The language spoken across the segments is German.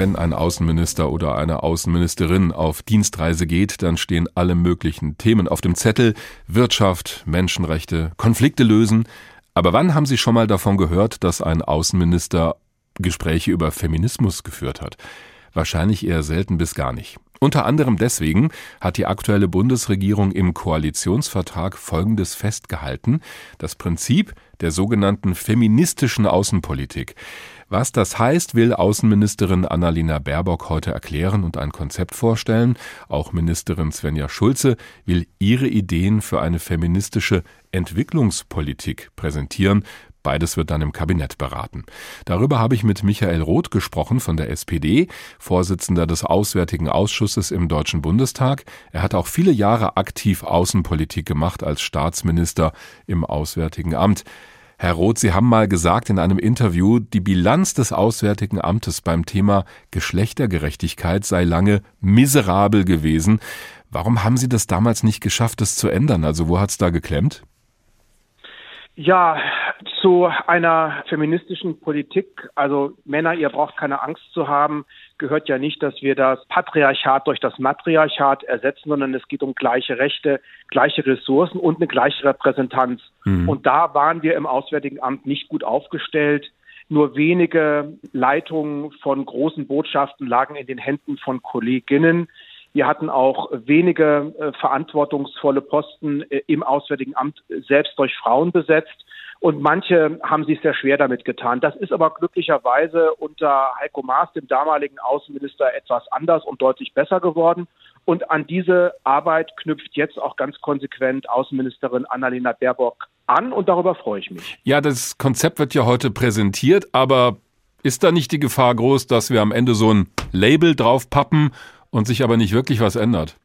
Wenn ein Außenminister oder eine Außenministerin auf Dienstreise geht, dann stehen alle möglichen Themen auf dem Zettel. Wirtschaft, Menschenrechte, Konflikte lösen. Aber wann haben Sie schon mal davon gehört, dass ein Außenminister Gespräche über Feminismus geführt hat? Wahrscheinlich eher selten bis gar nicht. Unter anderem deswegen hat die aktuelle Bundesregierung im Koalitionsvertrag Folgendes festgehalten, das Prinzip der sogenannten feministischen Außenpolitik. Was das heißt, will Außenministerin Annalena Baerbock heute erklären und ein Konzept vorstellen. Auch Ministerin Svenja Schulze will ihre Ideen für eine feministische Entwicklungspolitik präsentieren. Beides wird dann im Kabinett beraten. Darüber habe ich mit Michael Roth gesprochen von der SPD, Vorsitzender des Auswärtigen Ausschusses im Deutschen Bundestag. Er hat auch viele Jahre aktiv Außenpolitik gemacht als Staatsminister im Auswärtigen Amt. Herr Roth, Sie haben mal gesagt in einem Interview, die Bilanz des Auswärtigen Amtes beim Thema Geschlechtergerechtigkeit sei lange miserabel gewesen. Warum haben Sie das damals nicht geschafft, das zu ändern? Also wo hat es da geklemmt? Ja, zu einer feministischen Politik, also Männer, ihr braucht keine Angst zu haben, gehört ja nicht, dass wir das Patriarchat durch das Matriarchat ersetzen, sondern es geht um gleiche Rechte, gleiche Ressourcen und eine gleiche Repräsentanz. Mhm. Und da waren wir im Auswärtigen Amt nicht gut aufgestellt. Nur wenige Leitungen von großen Botschaften lagen in den Händen von Kolleginnen. Wir hatten auch wenige äh, verantwortungsvolle Posten äh, im Auswärtigen Amt selbst durch Frauen besetzt. Und manche haben sich sehr schwer damit getan. Das ist aber glücklicherweise unter Heiko Maas, dem damaligen Außenminister, etwas anders und deutlich besser geworden. Und an diese Arbeit knüpft jetzt auch ganz konsequent Außenministerin Annalena Baerbock an und darüber freue ich mich. Ja, das Konzept wird ja heute präsentiert, aber ist da nicht die Gefahr groß, dass wir am Ende so ein Label draufpappen und sich aber nicht wirklich was ändert?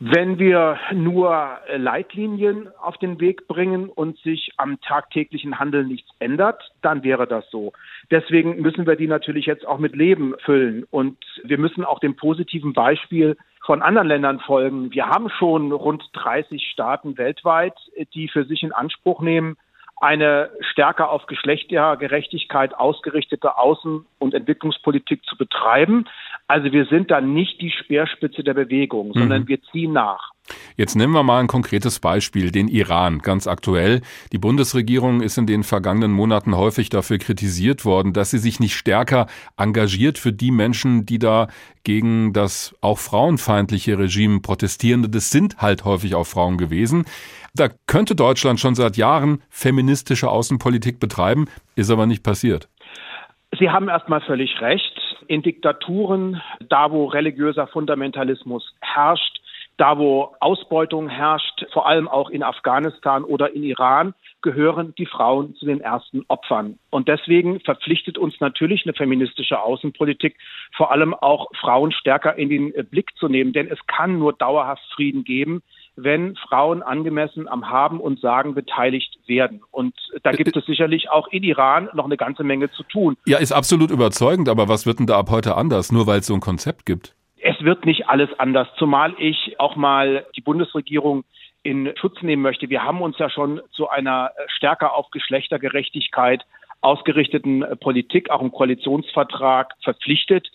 Wenn wir nur Leitlinien auf den Weg bringen und sich am tagtäglichen Handeln nichts ändert, dann wäre das so. Deswegen müssen wir die natürlich jetzt auch mit Leben füllen und wir müssen auch dem positiven Beispiel von anderen Ländern folgen. Wir haben schon rund 30 Staaten weltweit, die für sich in Anspruch nehmen, eine stärker auf Geschlechtergerechtigkeit ausgerichtete Außen- und Entwicklungspolitik zu betreiben. Also wir sind dann nicht die Speerspitze der Bewegung, sondern mhm. wir ziehen nach. Jetzt nehmen wir mal ein konkretes Beispiel, den Iran, ganz aktuell. Die Bundesregierung ist in den vergangenen Monaten häufig dafür kritisiert worden, dass sie sich nicht stärker engagiert für die Menschen, die da gegen das auch frauenfeindliche Regime protestieren. Das sind halt häufig auch Frauen gewesen. Da könnte Deutschland schon seit Jahren feministische Außenpolitik betreiben, ist aber nicht passiert. Sie haben erstmal völlig recht. In Diktaturen, da wo religiöser Fundamentalismus herrscht, da wo Ausbeutung herrscht, vor allem auch in Afghanistan oder in Iran, gehören die Frauen zu den ersten Opfern. Und deswegen verpflichtet uns natürlich eine feministische Außenpolitik, vor allem auch Frauen stärker in den Blick zu nehmen. Denn es kann nur dauerhaft Frieden geben, wenn Frauen angemessen am Haben und Sagen beteiligt werden. Und da gibt es sicherlich auch in Iran noch eine ganze Menge zu tun. Ja, ist absolut überzeugend, aber was wird denn da ab heute anders, nur weil es so ein Konzept gibt? Es wird nicht alles anders, zumal ich auch mal die Bundesregierung in Schutz nehmen möchte. Wir haben uns ja schon zu einer stärker auf Geschlechtergerechtigkeit ausgerichteten Politik, auch im Koalitionsvertrag verpflichtet.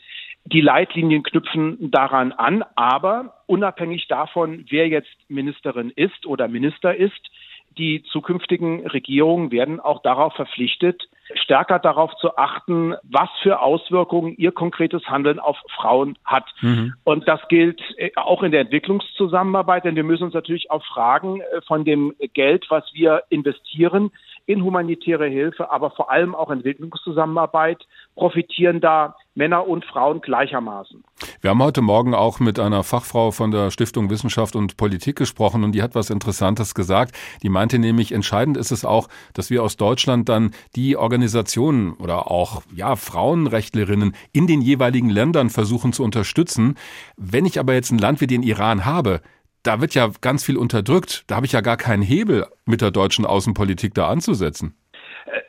Die Leitlinien knüpfen daran an, aber unabhängig davon, wer jetzt Ministerin ist oder Minister ist, die zukünftigen Regierungen werden auch darauf verpflichtet, stärker darauf zu achten, was für Auswirkungen ihr konkretes Handeln auf Frauen hat. Mhm. Und das gilt äh, auch in der Entwicklungszusammenarbeit, denn wir müssen uns natürlich auch fragen, äh, von dem Geld, was wir investieren in humanitäre Hilfe, aber vor allem auch Entwicklungszusammenarbeit, profitieren da Männer und Frauen gleichermaßen. Wir haben heute Morgen auch mit einer Fachfrau von der Stiftung Wissenschaft und Politik gesprochen und die hat was Interessantes gesagt. Die meinte nämlich, entscheidend ist es auch, dass wir aus Deutschland dann die Organisationen oder auch ja, Frauenrechtlerinnen in den jeweiligen Ländern versuchen zu unterstützen. Wenn ich aber jetzt ein Land wie den Iran habe, da wird ja ganz viel unterdrückt. Da habe ich ja gar keinen Hebel mit der deutschen Außenpolitik da anzusetzen.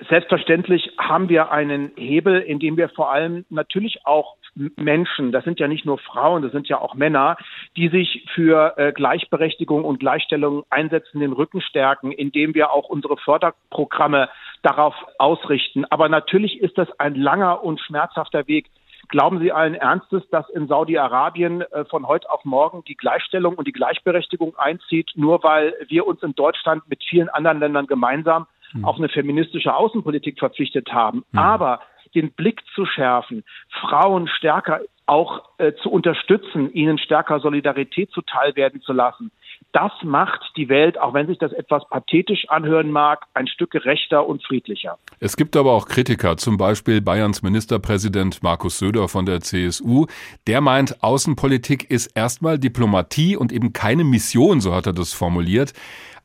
Selbstverständlich haben wir einen Hebel, in dem wir vor allem natürlich auch Menschen, das sind ja nicht nur Frauen, das sind ja auch Männer, die sich für äh, Gleichberechtigung und Gleichstellung einsetzen, den Rücken stärken, indem wir auch unsere Förderprogramme darauf ausrichten. Aber natürlich ist das ein langer und schmerzhafter Weg, Glauben Sie allen Ernstes, dass in Saudi-Arabien äh, von heute auf morgen die Gleichstellung und die Gleichberechtigung einzieht, nur weil wir uns in Deutschland mit vielen anderen Ländern gemeinsam hm. auf eine feministische Außenpolitik verpflichtet haben? Hm. Aber den Blick zu schärfen, Frauen stärker auch äh, zu unterstützen, ihnen stärker Solidarität zuteil werden zu lassen. Das macht die Welt, auch wenn sich das etwas pathetisch anhören mag, ein Stück gerechter und friedlicher. Es gibt aber auch Kritiker, zum Beispiel Bayerns Ministerpräsident Markus Söder von der CSU. Der meint, Außenpolitik ist erstmal Diplomatie und eben keine Mission, so hat er das formuliert.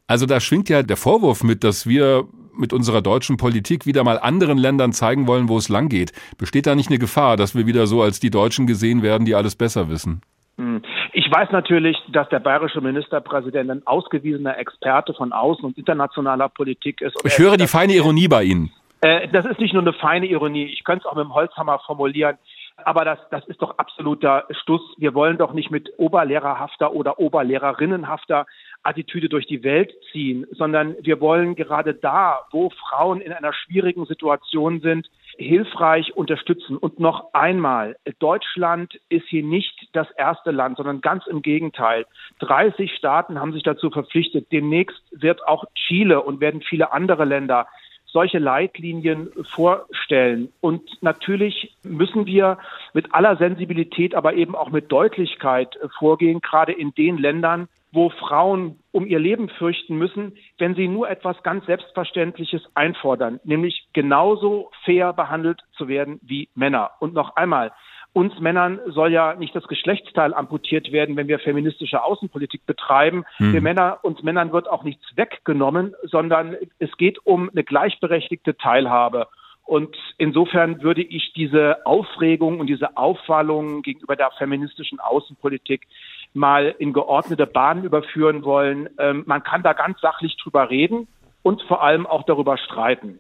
Also da schwingt ja der Vorwurf mit, dass wir mit unserer deutschen Politik wieder mal anderen Ländern zeigen wollen, wo es lang geht. Besteht da nicht eine Gefahr, dass wir wieder so als die Deutschen gesehen werden, die alles besser wissen? Hm. Ich weiß natürlich, dass der bayerische Ministerpräsident ein ausgewiesener Experte von außen- und internationaler Politik ist. ich höre die feine Ironie bei Ihnen. Äh, das ist nicht nur eine feine Ironie. Ich könnte es auch mit dem Holzhammer formulieren. Aber das, das ist doch absoluter Stuss. Wir wollen doch nicht mit oberlehrerhafter oder oberlehrerinnenhafter Attitüde durch die Welt ziehen, sondern wir wollen gerade da, wo Frauen in einer schwierigen Situation sind, hilfreich unterstützen. Und noch einmal, Deutschland ist hier nicht das erste Land, sondern ganz im Gegenteil. 30 Staaten haben sich dazu verpflichtet. Demnächst wird auch Chile und werden viele andere Länder solche Leitlinien vorstellen. Und natürlich müssen wir mit aller Sensibilität, aber eben auch mit Deutlichkeit vorgehen, gerade in den Ländern, wo Frauen um ihr Leben fürchten müssen, wenn sie nur etwas ganz Selbstverständliches einfordern, nämlich genauso fair behandelt zu werden wie Männer. Und noch einmal, uns Männern soll ja nicht das Geschlechtsteil amputiert werden, wenn wir feministische Außenpolitik betreiben. Hm. Wir Männer, uns Männern wird auch nichts weggenommen, sondern es geht um eine gleichberechtigte Teilhabe. Und insofern würde ich diese Aufregung und diese Aufwallung gegenüber der feministischen Außenpolitik mal in geordnete Bahnen überführen wollen. Ähm, man kann da ganz sachlich drüber reden und vor allem auch darüber streiten.